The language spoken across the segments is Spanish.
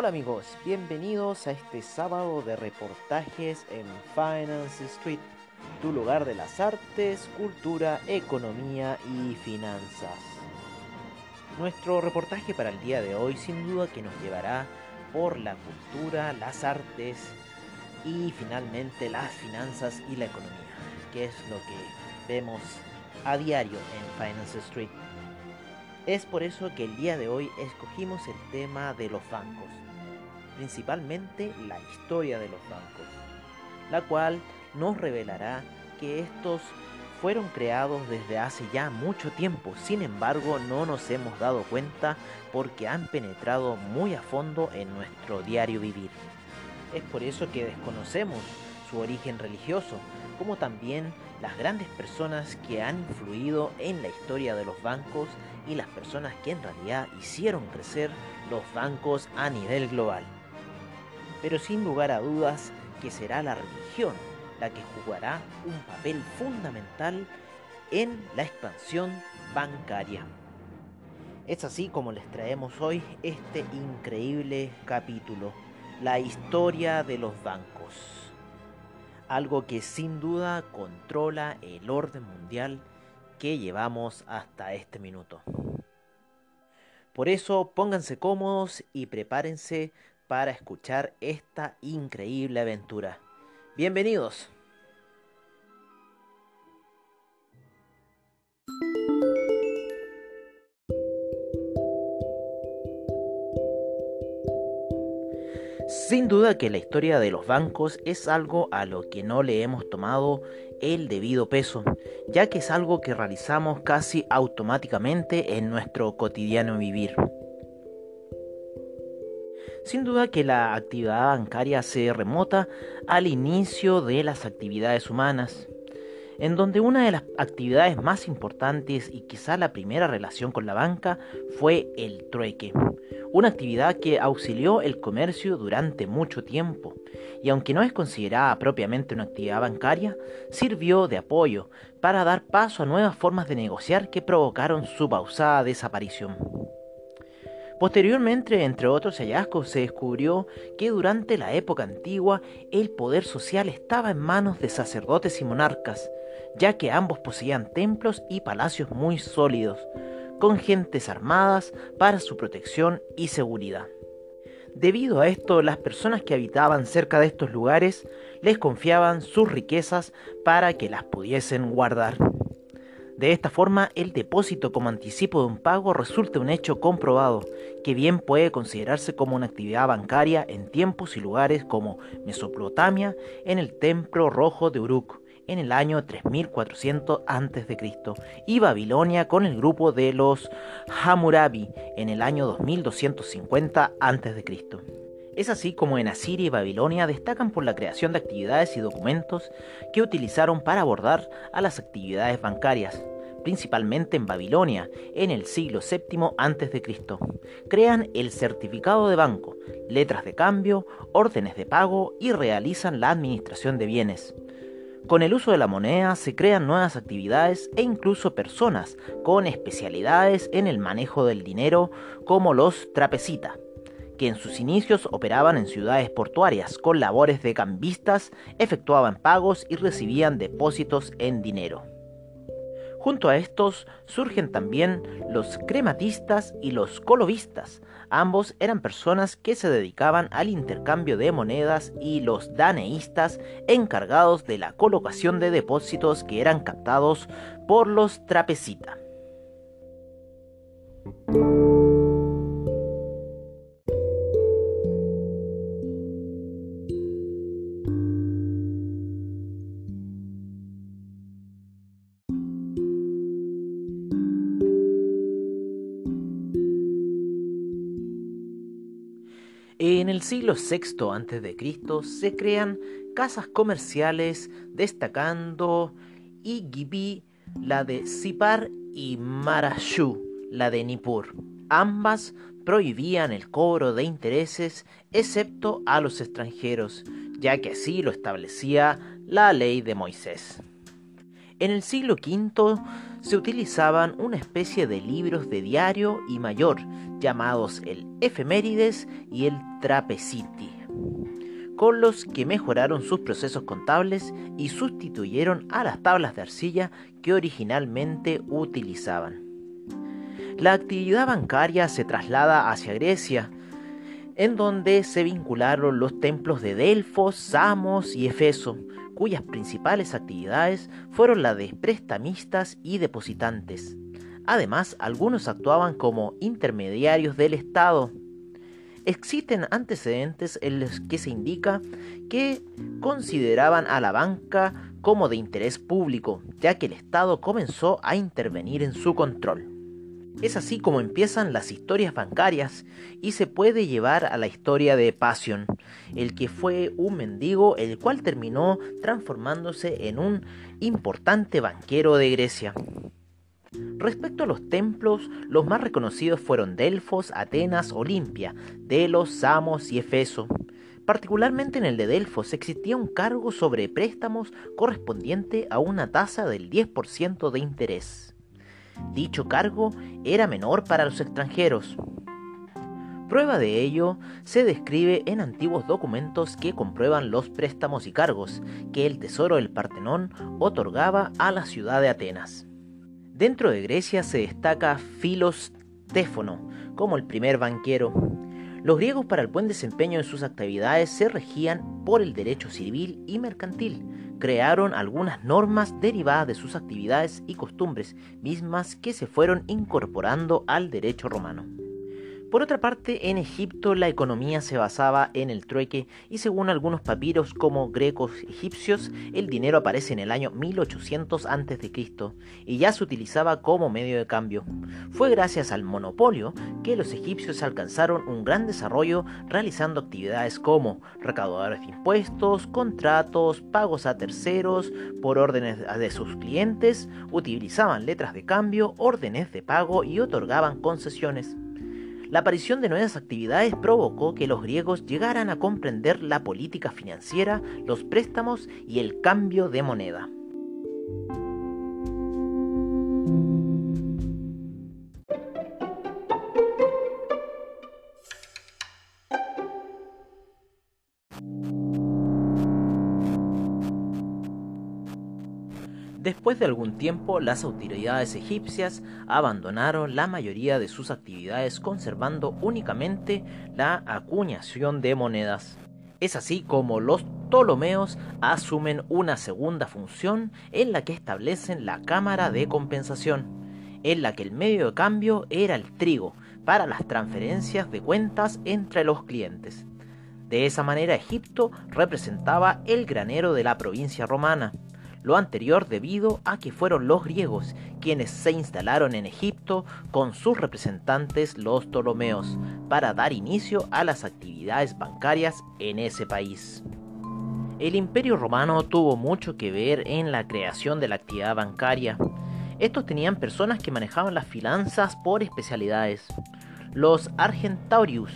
Hola amigos, bienvenidos a este sábado de reportajes en Finance Street, tu lugar de las artes, cultura, economía y finanzas. Nuestro reportaje para el día de hoy sin duda que nos llevará por la cultura, las artes y finalmente las finanzas y la economía, que es lo que vemos a diario en Finance Street. Es por eso que el día de hoy escogimos el tema de los bancos, principalmente la historia de los bancos, la cual nos revelará que estos fueron creados desde hace ya mucho tiempo, sin embargo no nos hemos dado cuenta porque han penetrado muy a fondo en nuestro diario vivir. Es por eso que desconocemos su origen religioso, como también las grandes personas que han influido en la historia de los bancos y las personas que en realidad hicieron crecer los bancos a nivel global. Pero sin lugar a dudas que será la religión la que jugará un papel fundamental en la expansión bancaria. Es así como les traemos hoy este increíble capítulo, la historia de los bancos algo que sin duda controla el orden mundial que llevamos hasta este minuto. Por eso pónganse cómodos y prepárense para escuchar esta increíble aventura. Bienvenidos. Sin duda que la historia de los bancos es algo a lo que no le hemos tomado el debido peso, ya que es algo que realizamos casi automáticamente en nuestro cotidiano vivir. Sin duda que la actividad bancaria se remota al inicio de las actividades humanas, en donde una de las actividades más importantes y quizá la primera relación con la banca fue el trueque, una actividad que auxilió el comercio durante mucho tiempo y aunque no es considerada propiamente una actividad bancaria, sirvió de apoyo para dar paso a nuevas formas de negociar que provocaron su pausada desaparición. Posteriormente, entre otros hallazgos, se descubrió que durante la época antigua el poder social estaba en manos de sacerdotes y monarcas, ya que ambos poseían templos y palacios muy sólidos, con gentes armadas para su protección y seguridad. Debido a esto, las personas que habitaban cerca de estos lugares les confiaban sus riquezas para que las pudiesen guardar. De esta forma, el depósito como anticipo de un pago resulta un hecho comprobado, que bien puede considerarse como una actividad bancaria en tiempos y lugares como Mesopotamia, en el Templo Rojo de Uruk, en el año 3400 a.C. y Babilonia con el grupo de los Hammurabi en el año 2250 a.C. Es así como en Asiria y Babilonia destacan por la creación de actividades y documentos que utilizaron para abordar a las actividades bancarias, principalmente en Babilonia, en el siglo VII a.C. Crean el certificado de banco, letras de cambio, órdenes de pago y realizan la administración de bienes. Con el uso de la moneda se crean nuevas actividades e incluso personas con especialidades en el manejo del dinero como los trapecita, que en sus inicios operaban en ciudades portuarias con labores de cambistas, efectuaban pagos y recibían depósitos en dinero. Junto a estos surgen también los crematistas y los colovistas. Ambos eran personas que se dedicaban al intercambio de monedas y los daneístas encargados de la colocación de depósitos que eran captados por los trapecita. Siglo VI a.C. se crean casas comerciales destacando Igibi, la de Sipar, y Marashu, la de Nippur. Ambas prohibían el cobro de intereses excepto a los extranjeros, ya que así lo establecía la ley de Moisés. En el siglo V se utilizaban una especie de libros de diario y mayor llamados el Efemérides y el Trapeciti, con los que mejoraron sus procesos contables y sustituyeron a las tablas de arcilla que originalmente utilizaban. La actividad bancaria se traslada hacia Grecia, en donde se vincularon los templos de Delfos, Samos y Efeso, cuyas principales actividades fueron las de prestamistas y depositantes. Además, algunos actuaban como intermediarios del Estado. Existen antecedentes en los que se indica que consideraban a la banca como de interés público, ya que el Estado comenzó a intervenir en su control. Es así como empiezan las historias bancarias y se puede llevar a la historia de Passion, el que fue un mendigo el cual terminó transformándose en un importante banquero de Grecia. Respecto a los templos, los más reconocidos fueron Delfos, Atenas, Olimpia, Delos, Samos y Efeso. Particularmente en el de Delfos existía un cargo sobre préstamos correspondiente a una tasa del 10% de interés. Dicho cargo era menor para los extranjeros. Prueba de ello se describe en antiguos documentos que comprueban los préstamos y cargos que el tesoro del Partenón otorgaba a la ciudad de Atenas. Dentro de Grecia se destaca Filostéfono como el primer banquero. Los griegos para el buen desempeño de sus actividades se regían por el derecho civil y mercantil, crearon algunas normas derivadas de sus actividades y costumbres, mismas que se fueron incorporando al derecho romano. Por otra parte, en Egipto la economía se basaba en el trueque y según algunos papiros como grecos egipcios, el dinero aparece en el año 1800 a.C. y ya se utilizaba como medio de cambio. Fue gracias al monopolio que los egipcios alcanzaron un gran desarrollo realizando actividades como recaudadores de impuestos, contratos, pagos a terceros por órdenes de sus clientes, utilizaban letras de cambio, órdenes de pago y otorgaban concesiones. La aparición de nuevas actividades provocó que los griegos llegaran a comprender la política financiera, los préstamos y el cambio de moneda. Después de algún tiempo, las autoridades egipcias abandonaron la mayoría de sus actividades conservando únicamente la acuñación de monedas. Es así como los Ptolomeos asumen una segunda función en la que establecen la cámara de compensación, en la que el medio de cambio era el trigo para las transferencias de cuentas entre los clientes. De esa manera Egipto representaba el granero de la provincia romana, lo anterior debido a que fueron los griegos quienes se instalaron en Egipto con sus representantes los Ptolomeos para dar inicio a las actividades bancarias en ese país. El imperio romano tuvo mucho que ver en la creación de la actividad bancaria. Estos tenían personas que manejaban las finanzas por especialidades. Los Argentaurius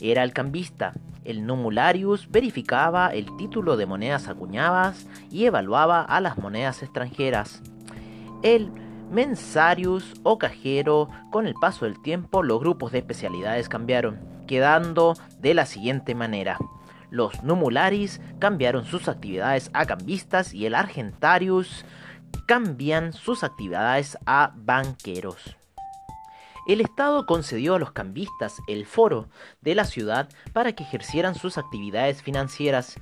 era el cambista, el numularius verificaba el título de monedas acuñadas y evaluaba a las monedas extranjeras. El mensarius o cajero, con el paso del tiempo los grupos de especialidades cambiaron, quedando de la siguiente manera. Los numularis cambiaron sus actividades a cambistas y el argentarius cambian sus actividades a banqueros el Estado concedió a los cambistas el foro de la ciudad para que ejercieran sus actividades financieras,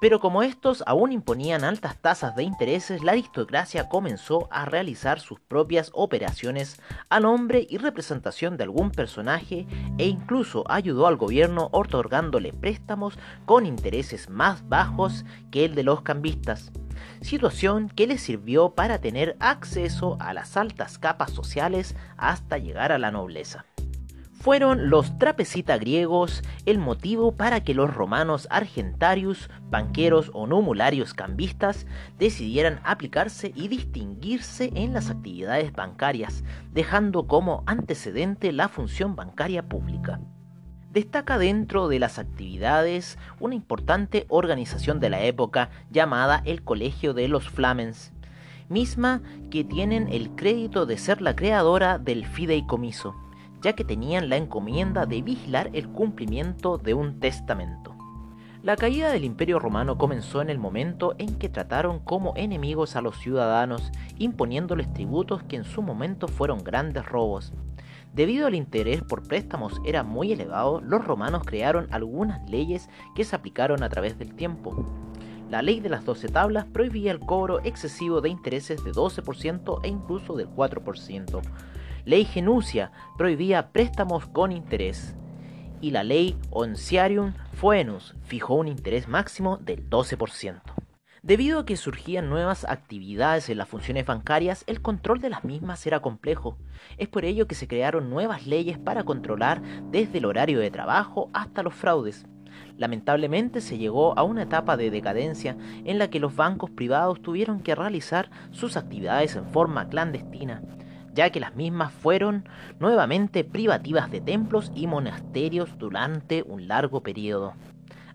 pero como estos aún imponían altas tasas de intereses, la aristocracia comenzó a realizar sus propias operaciones a nombre y representación de algún personaje e incluso ayudó al gobierno otorgándole préstamos con intereses más bajos que el de los cambistas situación que le sirvió para tener acceso a las altas capas sociales hasta llegar a la nobleza. Fueron los trapecita griegos el motivo para que los romanos argentarius, banqueros o numularios cambistas decidieran aplicarse y distinguirse en las actividades bancarias, dejando como antecedente la función bancaria pública. Destaca dentro de las actividades una importante organización de la época llamada el Colegio de los Flamens, misma que tienen el crédito de ser la creadora del fideicomiso, ya que tenían la encomienda de vigilar el cumplimiento de un testamento. La caída del Imperio Romano comenzó en el momento en que trataron como enemigos a los ciudadanos, imponiéndoles tributos que en su momento fueron grandes robos. Debido al interés por préstamos era muy elevado, los romanos crearon algunas leyes que se aplicaron a través del tiempo. La ley de las 12 tablas prohibía el cobro excesivo de intereses de 12% e incluso del 4%. Ley Genucia prohibía préstamos con interés. Y la ley Onciarium Foenus fijó un interés máximo del 12%. Debido a que surgían nuevas actividades en las funciones bancarias, el control de las mismas era complejo. Es por ello que se crearon nuevas leyes para controlar desde el horario de trabajo hasta los fraudes. Lamentablemente se llegó a una etapa de decadencia en la que los bancos privados tuvieron que realizar sus actividades en forma clandestina, ya que las mismas fueron nuevamente privativas de templos y monasterios durante un largo periodo,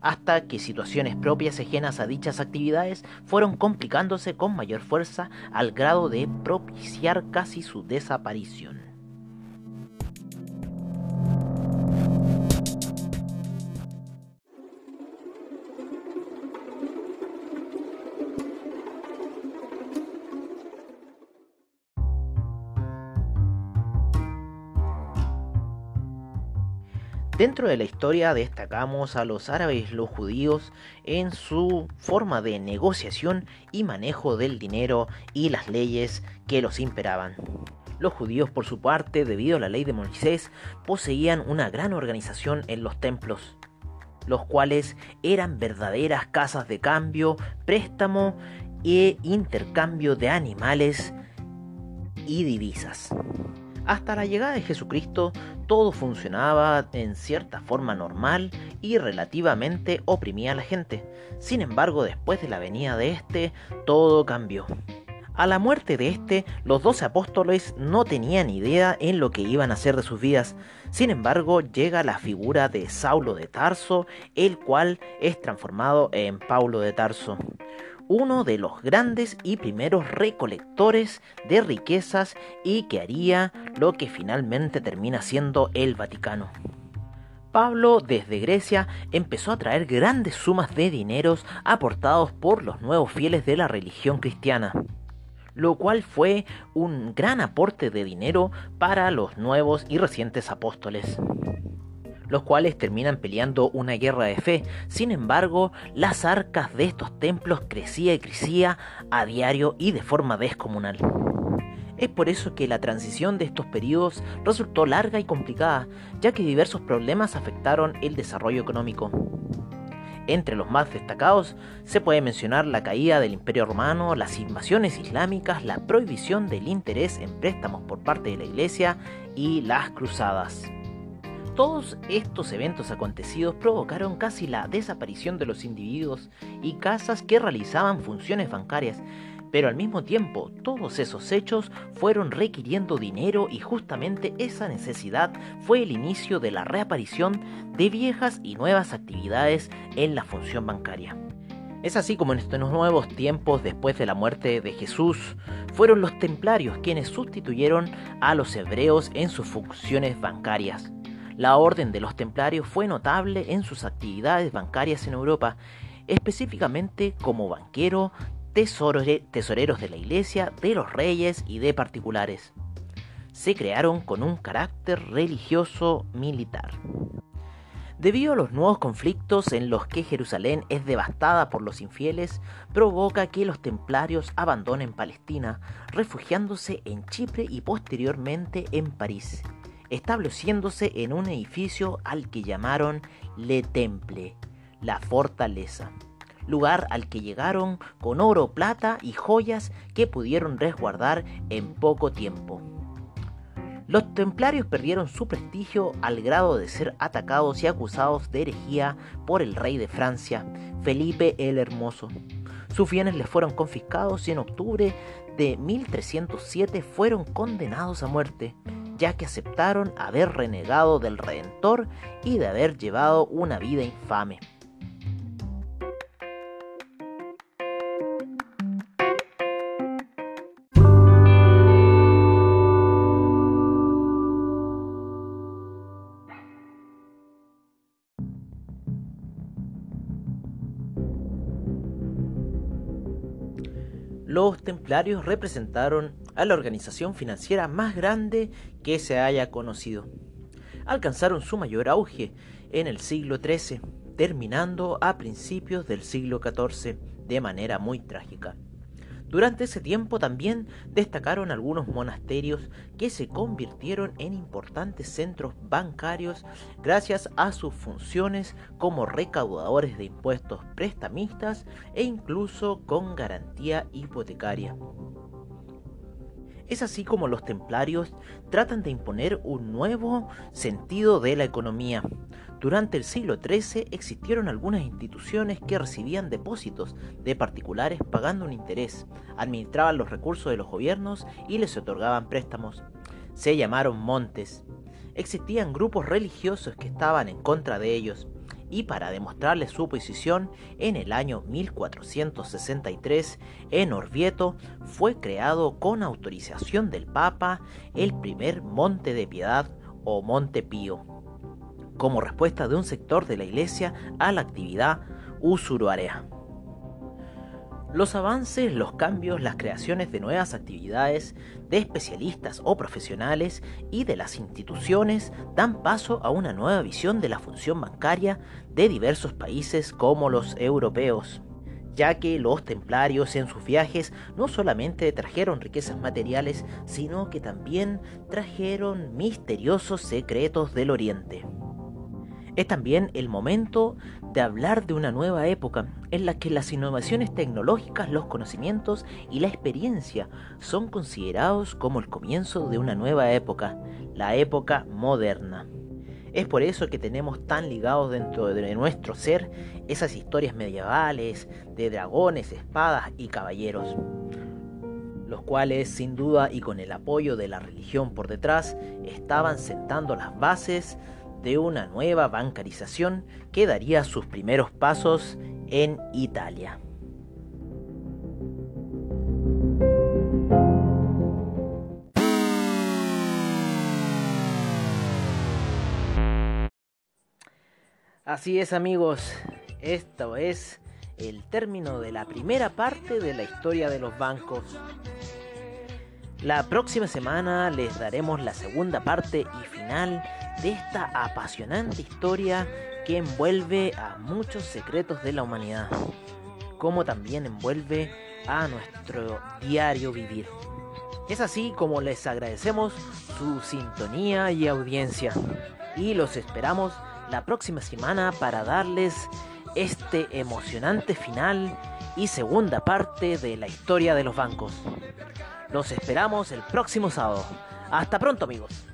hasta que situaciones propias ajenas a dichas actividades fueron complicándose con mayor fuerza al grado de propiciar casi su desaparición. Dentro de la historia destacamos a los árabes y los judíos en su forma de negociación y manejo del dinero y las leyes que los imperaban. Los judíos, por su parte, debido a la ley de Moisés, poseían una gran organización en los templos, los cuales eran verdaderas casas de cambio, préstamo e intercambio de animales y divisas. Hasta la llegada de Jesucristo todo funcionaba en cierta forma normal y relativamente oprimía a la gente. Sin embargo, después de la venida de este, todo cambió. A la muerte de este, los doce apóstoles no tenían idea en lo que iban a hacer de sus vidas. Sin embargo, llega la figura de Saulo de Tarso, el cual es transformado en Paulo de Tarso uno de los grandes y primeros recolectores de riquezas y que haría lo que finalmente termina siendo el Vaticano. Pablo desde Grecia empezó a traer grandes sumas de dineros aportados por los nuevos fieles de la religión cristiana, lo cual fue un gran aporte de dinero para los nuevos y recientes apóstoles los cuales terminan peleando una guerra de fe. Sin embargo, las arcas de estos templos crecía y crecía a diario y de forma descomunal. Es por eso que la transición de estos periodos resultó larga y complicada, ya que diversos problemas afectaron el desarrollo económico. Entre los más destacados se puede mencionar la caída del Imperio Romano, las invasiones islámicas, la prohibición del interés en préstamos por parte de la Iglesia y las cruzadas. Todos estos eventos acontecidos provocaron casi la desaparición de los individuos y casas que realizaban funciones bancarias, pero al mismo tiempo todos esos hechos fueron requiriendo dinero y justamente esa necesidad fue el inicio de la reaparición de viejas y nuevas actividades en la función bancaria. Es así como en estos nuevos tiempos después de la muerte de Jesús, fueron los templarios quienes sustituyeron a los hebreos en sus funciones bancarias. La orden de los templarios fue notable en sus actividades bancarias en Europa, específicamente como banquero, tesoreros de la iglesia, de los reyes y de particulares. Se crearon con un carácter religioso militar. Debido a los nuevos conflictos en los que Jerusalén es devastada por los infieles, provoca que los templarios abandonen Palestina, refugiándose en Chipre y posteriormente en París estableciéndose en un edificio al que llamaron Le Temple, la fortaleza, lugar al que llegaron con oro, plata y joyas que pudieron resguardar en poco tiempo. Los templarios perdieron su prestigio al grado de ser atacados y acusados de herejía por el rey de Francia, Felipe el Hermoso. Sus bienes les fueron confiscados y en octubre de 1307 fueron condenados a muerte, ya que aceptaron haber renegado del Redentor y de haber llevado una vida infame. los templarios representaron la organización financiera más grande que se haya conocido. Alcanzaron su mayor auge en el siglo XIII, terminando a principios del siglo XIV de manera muy trágica. Durante ese tiempo también destacaron algunos monasterios que se convirtieron en importantes centros bancarios gracias a sus funciones como recaudadores de impuestos prestamistas e incluso con garantía hipotecaria. Es así como los templarios tratan de imponer un nuevo sentido de la economía, durante el siglo XIII existieron algunas instituciones que recibían depósitos de particulares pagando un interés, administraban los recursos de los gobiernos y les otorgaban préstamos. Se llamaron montes. Existían grupos religiosos que estaban en contra de ellos, y para demostrarles su posición, en el año 1463 en Orvieto fue creado con autorización del Papa el primer Monte de Piedad o Monte Pío como respuesta de un sector de la Iglesia a la actividad usuruarea. Los avances, los cambios, las creaciones de nuevas actividades, de especialistas o profesionales y de las instituciones dan paso a una nueva visión de la función bancaria de diversos países como los europeos ya que los templarios en sus viajes no solamente trajeron riquezas materiales, sino que también trajeron misteriosos secretos del Oriente. Es también el momento de hablar de una nueva época en la que las innovaciones tecnológicas, los conocimientos y la experiencia son considerados como el comienzo de una nueva época, la época moderna. Es por eso que tenemos tan ligados dentro de nuestro ser esas historias medievales de dragones, espadas y caballeros, los cuales sin duda y con el apoyo de la religión por detrás estaban sentando las bases de una nueva bancarización que daría sus primeros pasos en Italia. Así es amigos, esto es el término de la primera parte de la historia de los bancos. La próxima semana les daremos la segunda parte y final de esta apasionante historia que envuelve a muchos secretos de la humanidad, como también envuelve a nuestro diario vivir. Es así como les agradecemos su sintonía y audiencia y los esperamos la próxima semana para darles este emocionante final y segunda parte de la historia de los bancos. Los esperamos el próximo sábado. Hasta pronto amigos.